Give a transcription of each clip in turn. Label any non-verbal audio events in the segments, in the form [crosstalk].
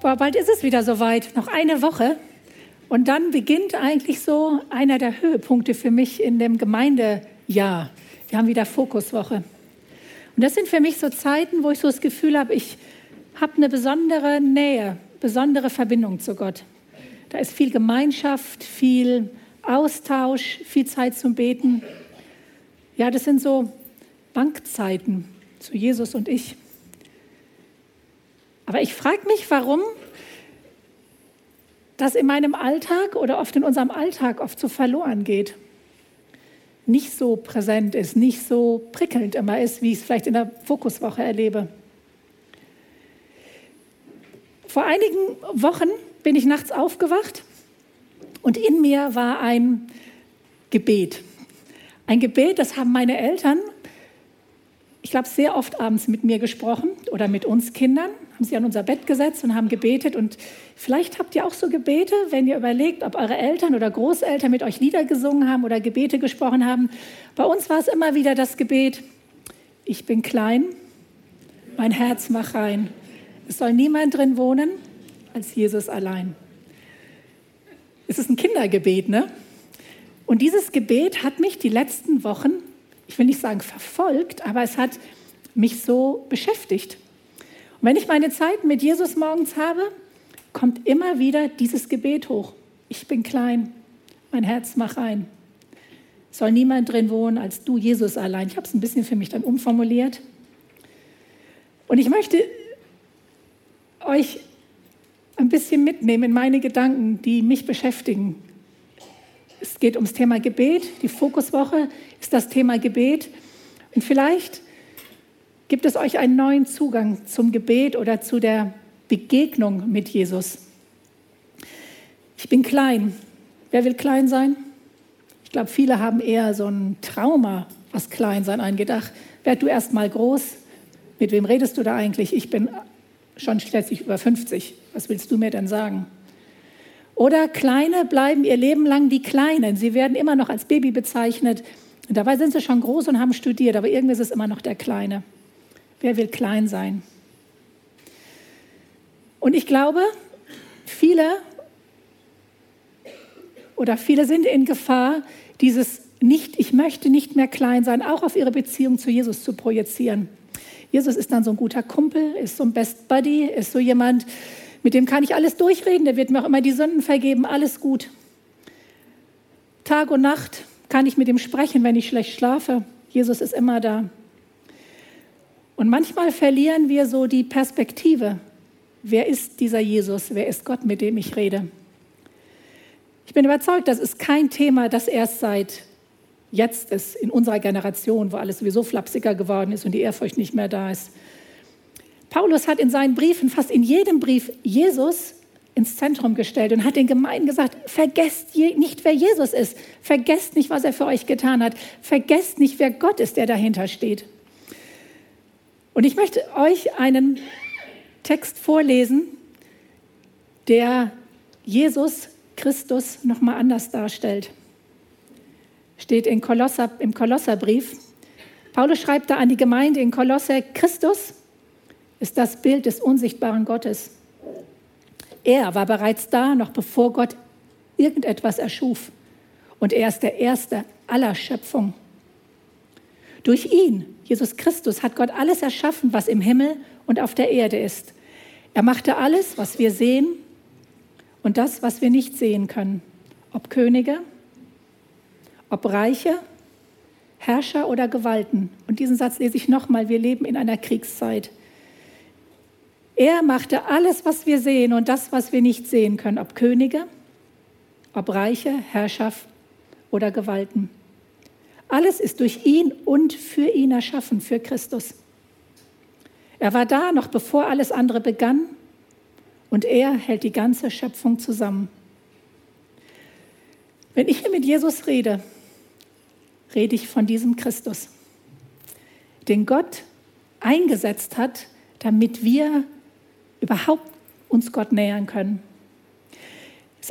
Boah, bald ist es wieder soweit, noch eine Woche. Und dann beginnt eigentlich so einer der Höhepunkte für mich in dem Gemeindejahr. Wir haben wieder Fokuswoche. Und das sind für mich so Zeiten, wo ich so das Gefühl habe, ich habe eine besondere Nähe, besondere Verbindung zu Gott. Da ist viel Gemeinschaft, viel Austausch, viel Zeit zum Beten. Ja, das sind so Bankzeiten zu Jesus und ich. Aber ich frage mich, warum das in meinem Alltag oder oft in unserem Alltag oft so verloren geht. Nicht so präsent ist, nicht so prickelnd immer ist, wie ich es vielleicht in der Fokuswoche erlebe. Vor einigen Wochen bin ich nachts aufgewacht und in mir war ein Gebet. Ein Gebet, das haben meine Eltern ich glaube, sehr oft abends mit mir gesprochen oder mit uns Kindern, haben sie an unser Bett gesetzt und haben gebetet. Und vielleicht habt ihr auch so Gebete, wenn ihr überlegt, ob eure Eltern oder Großeltern mit euch Lieder gesungen haben oder Gebete gesprochen haben. Bei uns war es immer wieder das Gebet, ich bin klein, mein Herz mach rein. Es soll niemand drin wohnen als Jesus allein. Es ist ein Kindergebet, ne? Und dieses Gebet hat mich die letzten Wochen ich will nicht sagen verfolgt, aber es hat mich so beschäftigt. Und wenn ich meine Zeit mit Jesus morgens habe, kommt immer wieder dieses Gebet hoch. Ich bin klein, mein Herz mach rein. Soll niemand drin wohnen als du, Jesus allein. Ich habe es ein bisschen für mich dann umformuliert. Und ich möchte euch ein bisschen mitnehmen in meine Gedanken, die mich beschäftigen. Es geht ums Thema Gebet. Die Fokuswoche ist das Thema Gebet. Und vielleicht gibt es euch einen neuen Zugang zum Gebet oder zu der Begegnung mit Jesus. Ich bin klein. Wer will klein sein? Ich glaube, viele haben eher so ein Trauma, was Kleinsein angeht. Ach, werd du erst mal groß. Mit wem redest du da eigentlich? Ich bin schon schließlich über 50. Was willst du mir denn sagen? Oder Kleine bleiben ihr Leben lang die Kleinen. Sie werden immer noch als Baby bezeichnet. Und dabei sind sie schon groß und haben studiert, aber irgendwie ist es immer noch der Kleine. Wer will klein sein? Und ich glaube, viele oder viele sind in Gefahr, dieses nicht, ich möchte nicht mehr klein sein, auch auf ihre Beziehung zu Jesus zu projizieren. Jesus ist dann so ein guter Kumpel, ist so ein Best Buddy, ist so jemand, mit dem kann ich alles durchreden, der wird mir auch immer die Sünden vergeben, alles gut. Tag und Nacht kann ich mit ihm sprechen, wenn ich schlecht schlafe. Jesus ist immer da. Und manchmal verlieren wir so die Perspektive. Wer ist dieser Jesus? Wer ist Gott, mit dem ich rede? Ich bin überzeugt, das ist kein Thema, das erst seit jetzt ist, in unserer Generation, wo alles sowieso flapsiger geworden ist und die Ehrfurcht nicht mehr da ist. Paulus hat in seinen Briefen, fast in jedem Brief, Jesus ins Zentrum gestellt und hat den Gemeinden gesagt, vergesst nicht, wer Jesus ist. Vergesst nicht, was er für euch getan hat. Vergesst nicht, wer Gott ist, der dahinter steht. Und ich möchte euch einen Text vorlesen, der Jesus Christus nochmal anders darstellt. Steht in Kolosser, im Kolosserbrief. Paulus schreibt da an die Gemeinde in Kolosser, Christus ist das Bild des unsichtbaren Gottes. Er war bereits da, noch bevor Gott irgendetwas erschuf. Und er ist der Erste aller Schöpfung. Durch ihn, Jesus Christus, hat Gott alles erschaffen, was im Himmel und auf der Erde ist. Er machte alles, was wir sehen und das, was wir nicht sehen können. Ob Könige, ob Reiche, Herrscher oder Gewalten. Und diesen Satz lese ich nochmal. Wir leben in einer Kriegszeit. Er machte alles, was wir sehen und das, was wir nicht sehen können, ob Könige, ob Reiche, Herrschaft oder Gewalten. Alles ist durch ihn und für ihn erschaffen, für Christus. Er war da, noch bevor alles andere begann, und er hält die ganze Schöpfung zusammen. Wenn ich hier mit Jesus rede, rede ich von diesem Christus, den Gott eingesetzt hat, damit wir überhaupt uns Gott nähern können.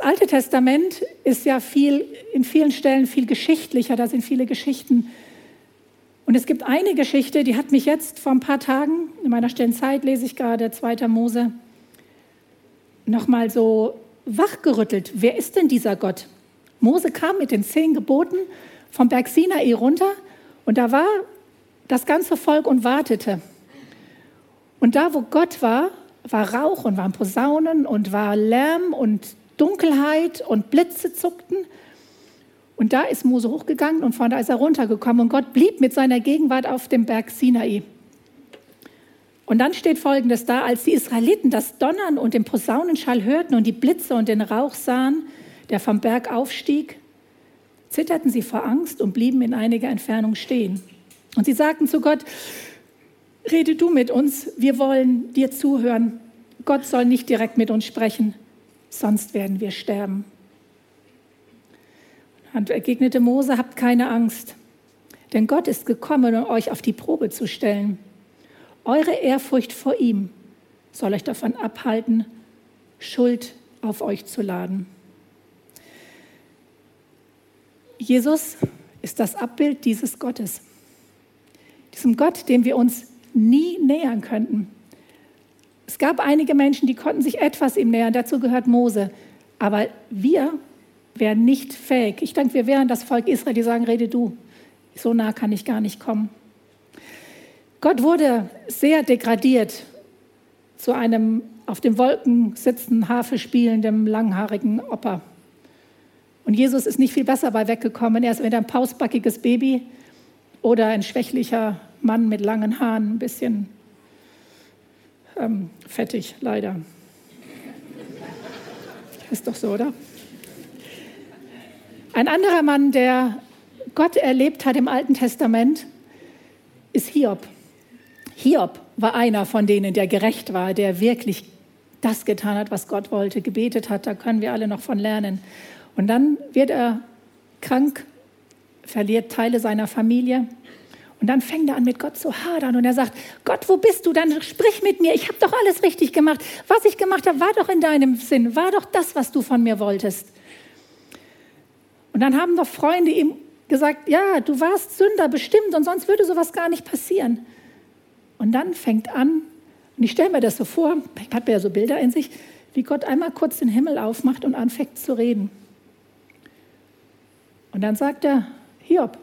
Das Alte Testament ist ja viel, in vielen Stellen viel geschichtlicher, da sind viele Geschichten. Und es gibt eine Geschichte, die hat mich jetzt vor ein paar Tagen, in meiner stillen Zeit lese ich gerade 2. Mose, nochmal so wachgerüttelt. Wer ist denn dieser Gott? Mose kam mit den zehn Geboten vom Berg Sinai runter und da war das ganze Volk und wartete. Und da, wo Gott war, war Rauch und waren Posaunen und war Lärm und Dunkelheit und Blitze zuckten. Und da ist Mose hochgegangen und von da ist er runtergekommen und Gott blieb mit seiner Gegenwart auf dem Berg Sinai. Und dann steht Folgendes da, als die Israeliten das Donnern und den Posaunenschall hörten und die Blitze und den Rauch sahen, der vom Berg aufstieg, zitterten sie vor Angst und blieben in einiger Entfernung stehen. Und sie sagten zu Gott, rede du mit uns, wir wollen dir zuhören. Gott soll nicht direkt mit uns sprechen, sonst werden wir sterben. Und entgegnete Mose, habt keine Angst, denn Gott ist gekommen, um euch auf die Probe zu stellen. Eure Ehrfurcht vor ihm soll euch davon abhalten, Schuld auf euch zu laden. Jesus ist das Abbild dieses Gottes. Diesem Gott, dem wir uns nie nähern könnten. Es gab einige Menschen, die konnten sich etwas ihm nähern, dazu gehört Mose. Aber wir wären nicht fähig. Ich denke, wir wären das Volk Israel, die sagen, rede du. So nah kann ich gar nicht kommen. Gott wurde sehr degradiert zu einem auf den Wolken sitzenden, Harfe spielenden, langhaarigen Opa. Und Jesus ist nicht viel besser bei weggekommen. Er ist entweder ein pausbackiges Baby oder ein schwächlicher Mann mit langen Haaren, ein bisschen ähm, fettig, leider. Ist doch so, oder? Ein anderer Mann, der Gott erlebt hat im Alten Testament, ist Hiob. Hiob war einer von denen, der gerecht war, der wirklich das getan hat, was Gott wollte, gebetet hat. Da können wir alle noch von lernen. Und dann wird er krank, verliert Teile seiner Familie. Und dann fängt er an, mit Gott zu hadern. Und er sagt, Gott, wo bist du? Dann sprich mit mir. Ich habe doch alles richtig gemacht. Was ich gemacht habe, war doch in deinem Sinn. War doch das, was du von mir wolltest. Und dann haben doch Freunde ihm gesagt, ja, du warst Sünder bestimmt und sonst würde sowas gar nicht passieren. Und dann fängt an, und ich stelle mir das so vor, hat mir ja so Bilder in sich, wie Gott einmal kurz den Himmel aufmacht und anfängt zu reden. Und dann sagt er, Hiob,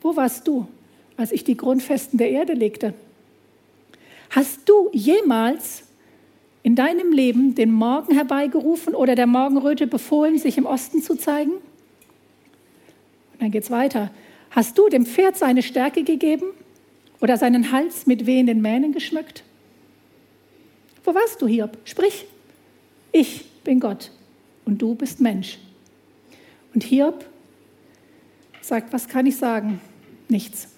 wo warst du, als ich die Grundfesten der Erde legte? Hast du jemals in deinem Leben den Morgen herbeigerufen oder der Morgenröte befohlen, sich im Osten zu zeigen? Und dann geht es weiter. Hast du dem Pferd seine Stärke gegeben oder seinen Hals mit wehenden Mähnen geschmückt? Wo warst du, Hiob? Sprich. Ich bin Gott und du bist Mensch. Und Hiob sagt, was kann ich sagen? Nichts.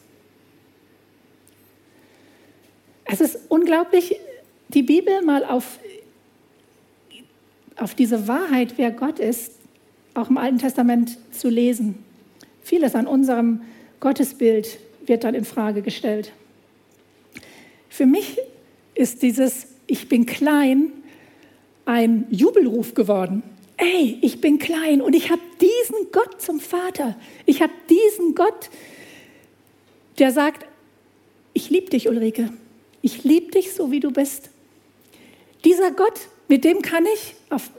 Es ist unglaublich, die Bibel mal auf, auf diese Wahrheit, wer Gott ist, auch im Alten Testament zu lesen. Vieles an unserem Gottesbild wird dann in Frage gestellt. Für mich ist dieses Ich bin klein ein Jubelruf geworden ey, ich bin klein und ich habe diesen Gott zum Vater. Ich habe diesen Gott, der sagt, ich liebe dich, Ulrike. Ich liebe dich so, wie du bist. Dieser Gott, mit dem kann ich, auf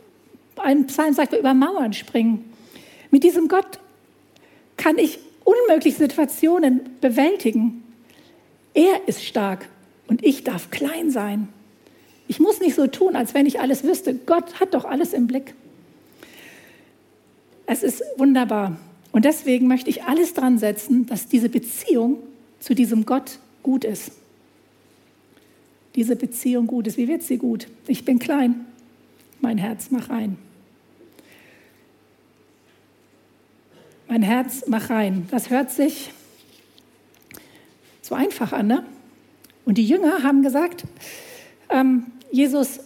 einem Psalm sagt, über Mauern springen. Mit diesem Gott kann ich unmögliche Situationen bewältigen. Er ist stark und ich darf klein sein. Ich muss nicht so tun, als wenn ich alles wüsste. Gott hat doch alles im Blick. Es ist wunderbar. Und deswegen möchte ich alles dran setzen, dass diese Beziehung zu diesem Gott gut ist. Diese Beziehung gut ist. Wie wird sie gut? Ich bin klein. Mein Herz mach rein. Mein Herz mach rein. Das hört sich so einfach an, ne? Und die Jünger haben gesagt, ähm, Jesus,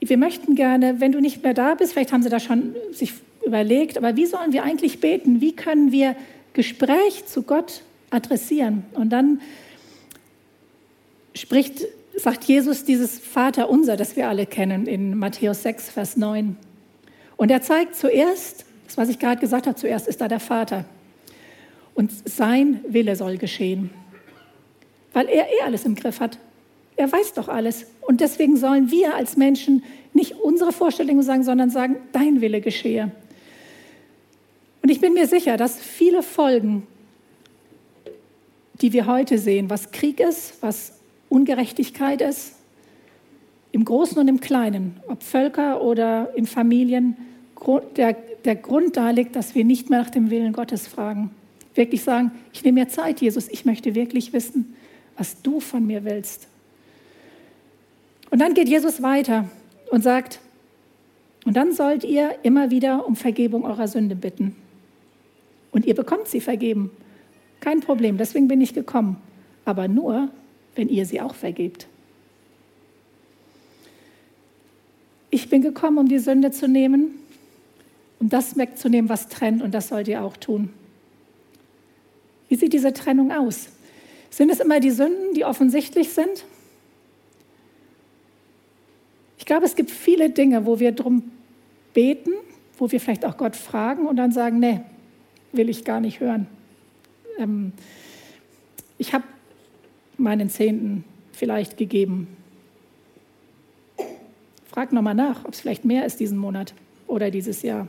wir möchten gerne, wenn du nicht mehr da bist, vielleicht haben sie da schon sich überlegt, aber wie sollen wir eigentlich beten? Wie können wir Gespräch zu Gott adressieren? Und dann spricht, sagt Jesus dieses Vater unser, das wir alle kennen in Matthäus 6, Vers 9. Und er zeigt zuerst, das was ich gerade gesagt habe, zuerst ist da der Vater. Und sein Wille soll geschehen, weil er eh alles im Griff hat. Er weiß doch alles. Und deswegen sollen wir als Menschen nicht unsere Vorstellungen sagen, sondern sagen, dein Wille geschehe. Und ich bin mir sicher, dass viele Folgen, die wir heute sehen, was Krieg ist, was Ungerechtigkeit ist, im Großen und im Kleinen, ob Völker oder in Familien, der, der Grund da liegt, dass wir nicht mehr nach dem Willen Gottes fragen. Wirklich sagen, ich nehme mir Zeit, Jesus, ich möchte wirklich wissen, was du von mir willst. Und dann geht Jesus weiter und sagt, und dann sollt ihr immer wieder um Vergebung eurer Sünde bitten. Und ihr bekommt sie vergeben. Kein Problem, deswegen bin ich gekommen. Aber nur, wenn ihr sie auch vergebt. Ich bin gekommen, um die Sünde zu nehmen, um das wegzunehmen, was trennt, und das sollt ihr auch tun. Wie sieht diese Trennung aus? Sind es immer die Sünden, die offensichtlich sind? Ich glaube, es gibt viele Dinge, wo wir darum beten, wo wir vielleicht auch Gott fragen und dann sagen, nee, will ich gar nicht hören. Ähm, ich habe meinen Zehnten vielleicht gegeben. Frag nochmal nach, ob es vielleicht mehr ist diesen Monat oder dieses Jahr.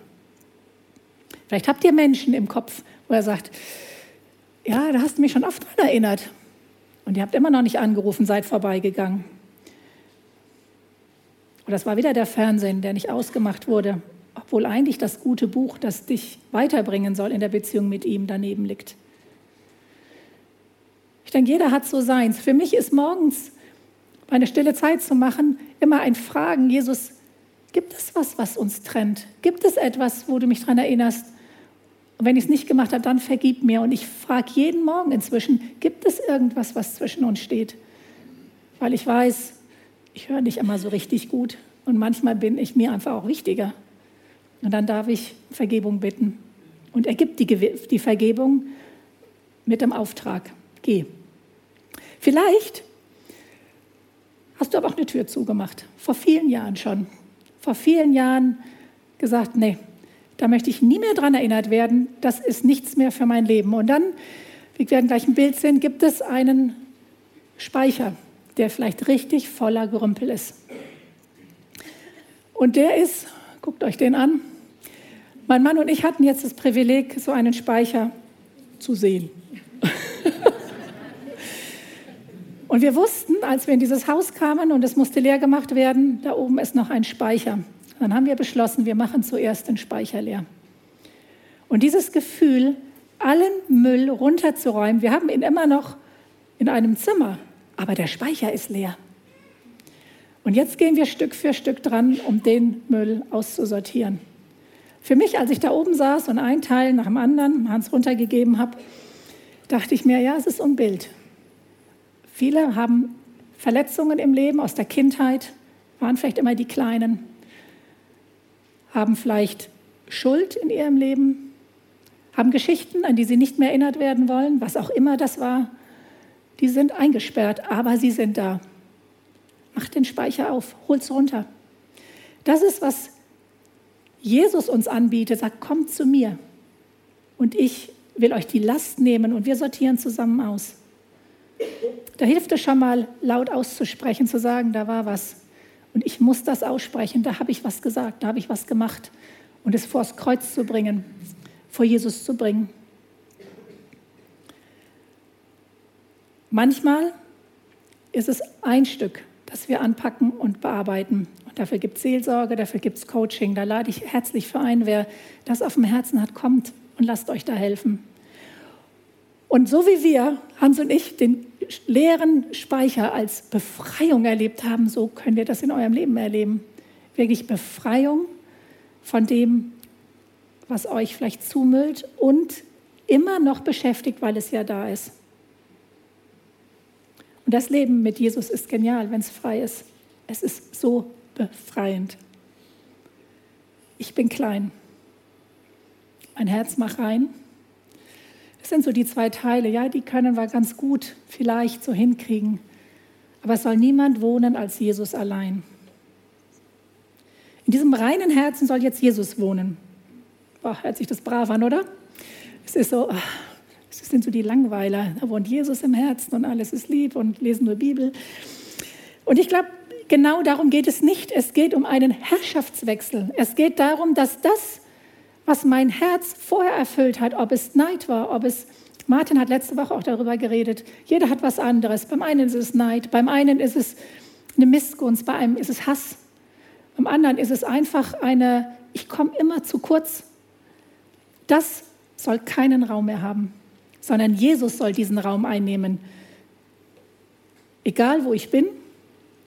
Vielleicht habt ihr Menschen im Kopf, wo er sagt, ja, da hast du mich schon oft dran erinnert. Und ihr habt immer noch nicht angerufen, seid vorbeigegangen. Und das war wieder der Fernsehen, der nicht ausgemacht wurde, obwohl eigentlich das gute Buch, das dich weiterbringen soll in der Beziehung mit ihm, daneben liegt. Ich denke, jeder hat so seins. Für mich ist morgens meine stille Zeit zu machen immer ein Fragen, Jesus, gibt es was, was uns trennt? Gibt es etwas, wo du mich daran erinnerst? Und wenn ich es nicht gemacht habe, dann vergib mir. Und ich frage jeden Morgen inzwischen, gibt es irgendwas, was zwischen uns steht? Weil ich weiß, ich höre nicht immer so richtig gut und manchmal bin ich mir einfach auch wichtiger. Und dann darf ich Vergebung bitten. Und er gibt die, die Vergebung mit dem Auftrag, geh. Vielleicht hast du aber auch eine Tür zugemacht, vor vielen Jahren schon. Vor vielen Jahren gesagt, nee, da möchte ich nie mehr dran erinnert werden, das ist nichts mehr für mein Leben. Und dann, wir werden gleich ein Bild sehen, gibt es einen Speicher der vielleicht richtig voller Gerümpel ist. Und der ist, guckt euch den an, mein Mann und ich hatten jetzt das Privileg, so einen Speicher zu sehen. Und wir wussten, als wir in dieses Haus kamen und es musste leer gemacht werden, da oben ist noch ein Speicher. Dann haben wir beschlossen, wir machen zuerst den Speicher leer. Und dieses Gefühl, allen Müll runterzuräumen, wir haben ihn immer noch in einem Zimmer, aber der Speicher ist leer. Und jetzt gehen wir Stück für Stück dran, um den Müll auszusortieren. Für mich, als ich da oben saß und ein Teil nach dem anderen Hans runtergegeben habe, dachte ich mir, ja, es ist ein Bild. Viele haben Verletzungen im Leben aus der Kindheit, waren vielleicht immer die Kleinen, haben vielleicht Schuld in ihrem Leben, haben Geschichten, an die sie nicht mehr erinnert werden wollen, was auch immer das war die sind eingesperrt, aber sie sind da. Mach den Speicher auf, hol's runter. Das ist, was Jesus uns anbietet, sagt, kommt zu mir und ich will euch die Last nehmen und wir sortieren zusammen aus. Da hilft es schon mal, laut auszusprechen, zu sagen, da war was. Und ich muss das aussprechen, da habe ich was gesagt, da habe ich was gemacht. Und es vors Kreuz zu bringen, vor Jesus zu bringen. Manchmal ist es ein Stück, das wir anpacken und bearbeiten. Und dafür gibt es Seelsorge, dafür gibt es Coaching. Da lade ich herzlich für ein, wer das auf dem Herzen hat, kommt und lasst euch da helfen. Und so wie wir, Hans und ich, den leeren Speicher als Befreiung erlebt haben, so könnt ihr das in eurem Leben erleben. Wirklich Befreiung von dem, was euch vielleicht zumüllt und immer noch beschäftigt, weil es ja da ist. Und das Leben mit Jesus ist genial, wenn es frei ist. Es ist so befreiend. Ich bin klein. Mein Herz macht rein. Sind so die zwei Teile, ja, die können wir ganz gut vielleicht so hinkriegen. Aber es soll niemand wohnen als Jesus allein. In diesem reinen Herzen soll jetzt Jesus wohnen. Boah, hört sich das brav an, oder? Es ist so, ach, das sind so die Langweiler. Da wohnt Jesus im Herzen und alles ist lieb und lesen nur Bibel. Und ich glaube, genau darum geht es nicht. Es geht um einen Herrschaftswechsel. Es geht darum, dass das, was mein Herz vorher erfüllt hat, ob es Neid war, ob es, Martin hat letzte Woche auch darüber geredet, jeder hat was anderes. Beim einen ist es Neid, beim einen ist es eine Missgunst, bei einem ist es Hass, beim anderen ist es einfach eine, ich komme immer zu kurz. Das soll keinen Raum mehr haben, sondern Jesus soll diesen Raum einnehmen. Egal wo ich bin,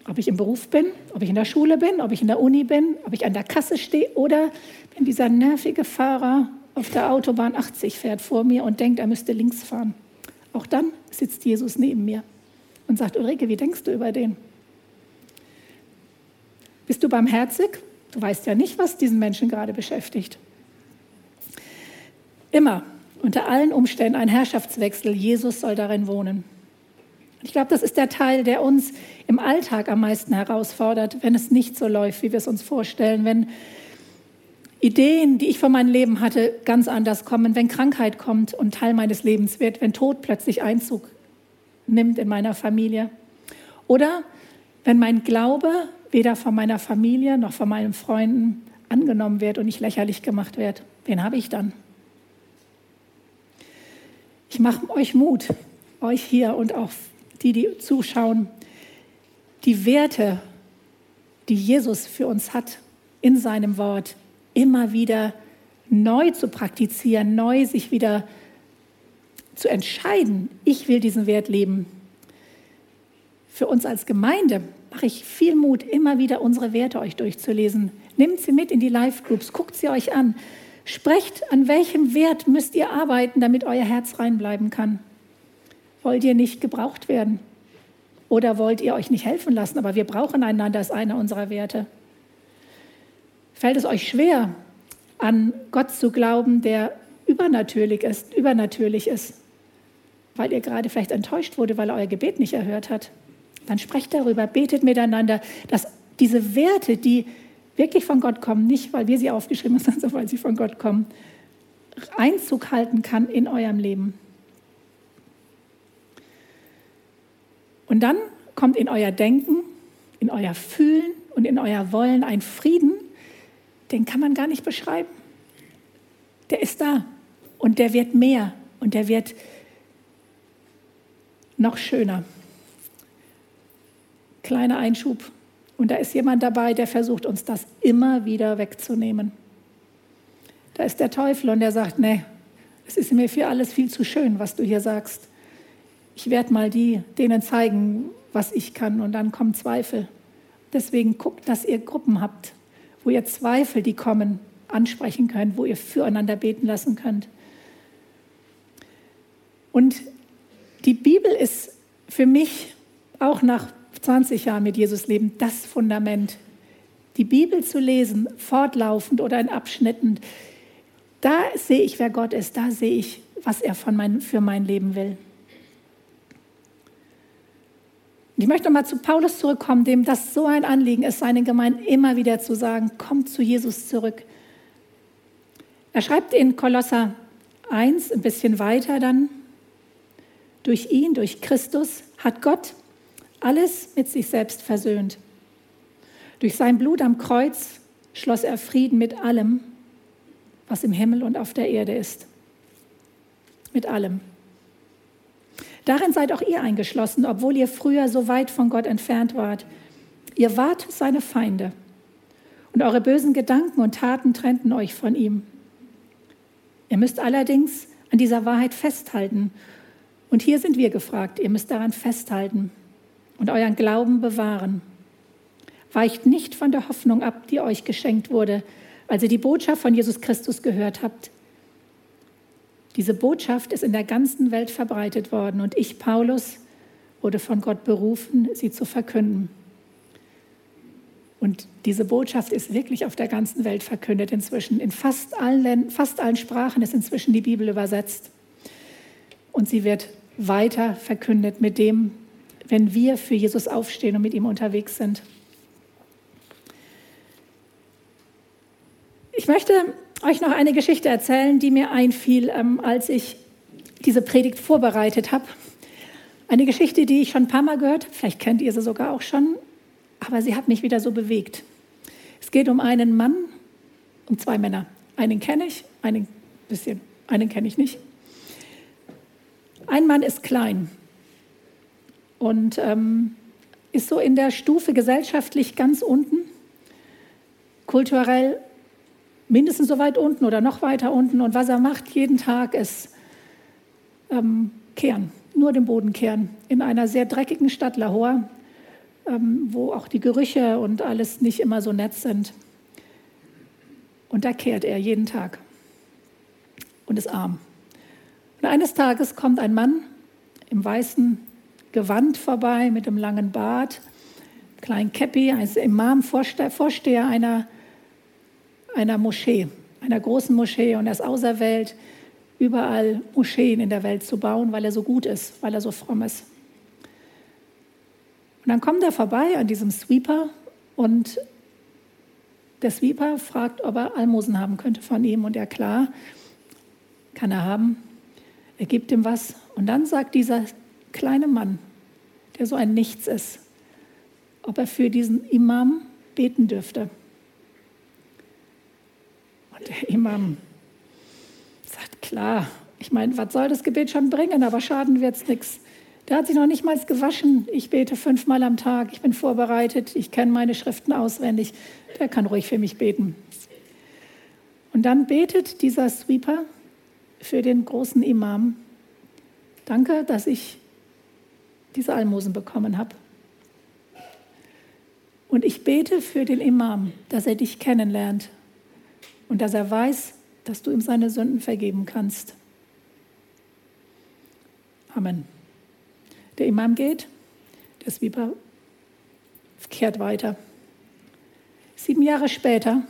ob ich im Beruf bin, ob ich in der Schule bin, ob ich in der Uni bin, ob ich an der Kasse stehe oder wenn dieser nervige Fahrer auf der Autobahn 80 fährt vor mir und denkt, er müsste links fahren. Auch dann sitzt Jesus neben mir und sagt, Ulrike, wie denkst du über den? Bist du barmherzig? Du weißt ja nicht, was diesen Menschen gerade beschäftigt. Immer, unter allen Umständen ein Herrschaftswechsel. Jesus soll darin wohnen. Ich glaube, das ist der Teil, der uns im Alltag am meisten herausfordert, wenn es nicht so läuft, wie wir es uns vorstellen, wenn Ideen, die ich von meinem Leben hatte, ganz anders kommen, wenn Krankheit kommt und Teil meines Lebens wird, wenn Tod plötzlich Einzug nimmt in meiner Familie. Oder wenn mein Glaube weder von meiner Familie noch von meinen Freunden angenommen wird und nicht lächerlich gemacht wird. Wen habe ich dann? Ich mache euch Mut, euch hier und auch die, die zuschauen, die Werte, die Jesus für uns hat in seinem Wort, immer wieder neu zu praktizieren, neu sich wieder zu entscheiden, ich will diesen Wert leben. Für uns als Gemeinde mache ich viel Mut, immer wieder unsere Werte euch durchzulesen. Nehmt sie mit in die Live-Groups, guckt sie euch an. Sprecht, an welchem Wert müsst ihr arbeiten, damit euer Herz reinbleiben kann. Wollt ihr nicht gebraucht werden? Oder wollt ihr euch nicht helfen lassen? Aber wir brauchen einander, ist einer unserer Werte. Fällt es euch schwer, an Gott zu glauben, der übernatürlich ist, übernatürlich ist, weil ihr gerade vielleicht enttäuscht wurde, weil er euer Gebet nicht erhört hat? Dann sprecht darüber, betet miteinander, dass diese Werte, die wirklich von Gott kommen, nicht weil wir sie aufgeschrieben [laughs] haben, sondern weil sie von Gott kommen, Einzug halten kann in eurem Leben. Und dann kommt in euer Denken, in euer Fühlen und in euer Wollen ein Frieden, den kann man gar nicht beschreiben. Der ist da und der wird mehr und der wird noch schöner. Kleiner Einschub. Und da ist jemand dabei, der versucht uns das immer wieder wegzunehmen. Da ist der Teufel und der sagt, nee, es ist mir für alles viel zu schön, was du hier sagst ich werde mal die, denen zeigen, was ich kann und dann kommen Zweifel. Deswegen guckt, dass ihr Gruppen habt, wo ihr Zweifel, die kommen, ansprechen könnt, wo ihr füreinander beten lassen könnt. Und die Bibel ist für mich auch nach 20 Jahren mit Jesus leben das Fundament. Die Bibel zu lesen, fortlaufend oder in Abschnitten, da sehe ich, wer Gott ist, da sehe ich, was er von mein, für mein Leben will. Ich möchte nochmal zu Paulus zurückkommen, dem das so ein Anliegen ist, seinen Gemeinden immer wieder zu sagen, kommt zu Jesus zurück. Er schreibt in Kolosser 1 ein bisschen weiter dann, durch ihn, durch Christus, hat Gott alles mit sich selbst versöhnt. Durch sein Blut am Kreuz schloss er Frieden mit allem, was im Himmel und auf der Erde ist. Mit allem. Darin seid auch ihr eingeschlossen, obwohl ihr früher so weit von Gott entfernt wart. Ihr wart seine Feinde. Und eure bösen Gedanken und Taten trennten euch von ihm. Ihr müsst allerdings an dieser Wahrheit festhalten. Und hier sind wir gefragt, ihr müsst daran festhalten und euren Glauben bewahren. Weicht nicht von der Hoffnung ab, die euch geschenkt wurde, als ihr die Botschaft von Jesus Christus gehört habt. Diese Botschaft ist in der ganzen Welt verbreitet worden und ich, Paulus, wurde von Gott berufen, sie zu verkünden. Und diese Botschaft ist wirklich auf der ganzen Welt verkündet inzwischen. In fast allen, fast allen Sprachen ist inzwischen die Bibel übersetzt. Und sie wird weiter verkündet mit dem, wenn wir für Jesus aufstehen und mit ihm unterwegs sind. Ich möchte euch noch eine Geschichte erzählen, die mir einfiel, ähm, als ich diese Predigt vorbereitet habe. Eine Geschichte, die ich schon ein paar Mal gehört habe, vielleicht kennt ihr sie sogar auch schon. aber sie hat mich wieder so bewegt. Es geht um einen Mann, um zwei Männer. Einen kenne ich, einen bisschen, einen kenne ich nicht. Ein Mann ist klein und ähm, ist so in der Stufe gesellschaftlich ganz unten, kulturell mindestens so weit unten oder noch weiter unten. Und was er macht jeden Tag ist ähm, kehren, nur den Boden kehren. In einer sehr dreckigen Stadt Lahore, ähm, wo auch die Gerüche und alles nicht immer so nett sind. Und da kehrt er jeden Tag und ist arm. Und eines Tages kommt ein Mann im weißen Gewand vorbei mit einem langen Bart, kleinen Käppi, ein Imam, Vorsteher einer, einer Moschee, einer großen Moschee und er ist auserwählt, überall Moscheen in der Welt zu bauen, weil er so gut ist, weil er so fromm ist. Und dann kommt er vorbei an diesem Sweeper und der Sweeper fragt, ob er Almosen haben könnte von ihm und er klar, kann er haben. Er gibt ihm was und dann sagt dieser kleine Mann, der so ein Nichts ist, ob er für diesen Imam beten dürfte. Der Imam sagt, klar, ich meine, was soll das Gebet schon bringen, aber schaden wird es nichts. Der hat sich noch nicht mal gewaschen. Ich bete fünfmal am Tag, ich bin vorbereitet, ich kenne meine Schriften auswendig. Der kann ruhig für mich beten. Und dann betet dieser Sweeper für den großen Imam. Danke, dass ich diese Almosen bekommen habe. Und ich bete für den Imam, dass er dich kennenlernt und dass er weiß, dass du ihm seine Sünden vergeben kannst. Amen. Der Imam geht, der Sweeper kehrt weiter. Sieben Jahre später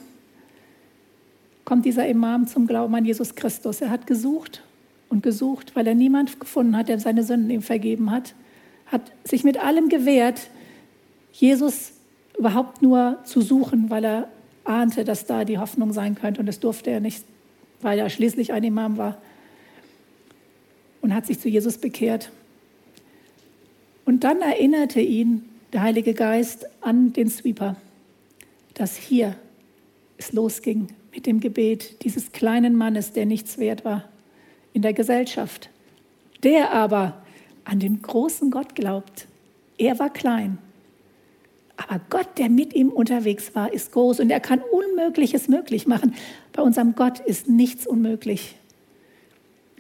kommt dieser Imam zum Glauben an Jesus Christus. Er hat gesucht und gesucht, weil er niemand gefunden hat, der seine Sünden ihm vergeben hat. Hat sich mit allem gewehrt, Jesus überhaupt nur zu suchen, weil er ahnte, dass da die Hoffnung sein könnte. Und das durfte er nicht, weil er schließlich ein Imam war. Und hat sich zu Jesus bekehrt. Und dann erinnerte ihn der Heilige Geist an den Sweeper, dass hier es losging mit dem Gebet dieses kleinen Mannes, der nichts wert war in der Gesellschaft, der aber an den großen Gott glaubt. Er war klein, aber Gott, der mit ihm unterwegs war, ist groß und er kann Unmögliches möglich machen. Bei unserem Gott ist nichts unmöglich.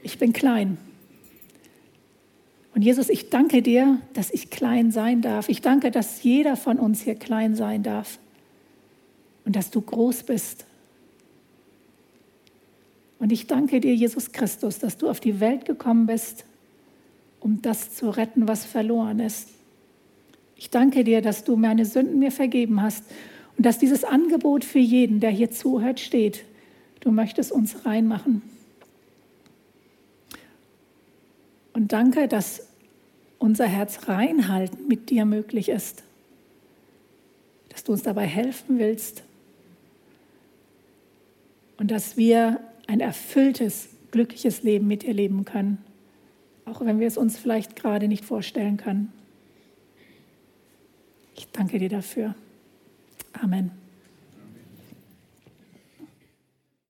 Ich bin klein, und Jesus, ich danke dir, dass ich klein sein darf. Ich danke, dass jeder von uns hier klein sein darf. Und dass du groß bist. Und ich danke dir, Jesus Christus, dass du auf die Welt gekommen bist, um das zu retten, was verloren ist. Ich danke dir, dass du meine Sünden mir vergeben hast und dass dieses Angebot für jeden, der hier zuhört, steht. Du möchtest uns reinmachen. Und danke, dass unser Herz reinhalten mit dir möglich ist. Dass du uns dabei helfen willst. Und dass wir ein erfülltes, glückliches Leben mit dir leben können. Auch wenn wir es uns vielleicht gerade nicht vorstellen können. Ich danke dir dafür. Amen.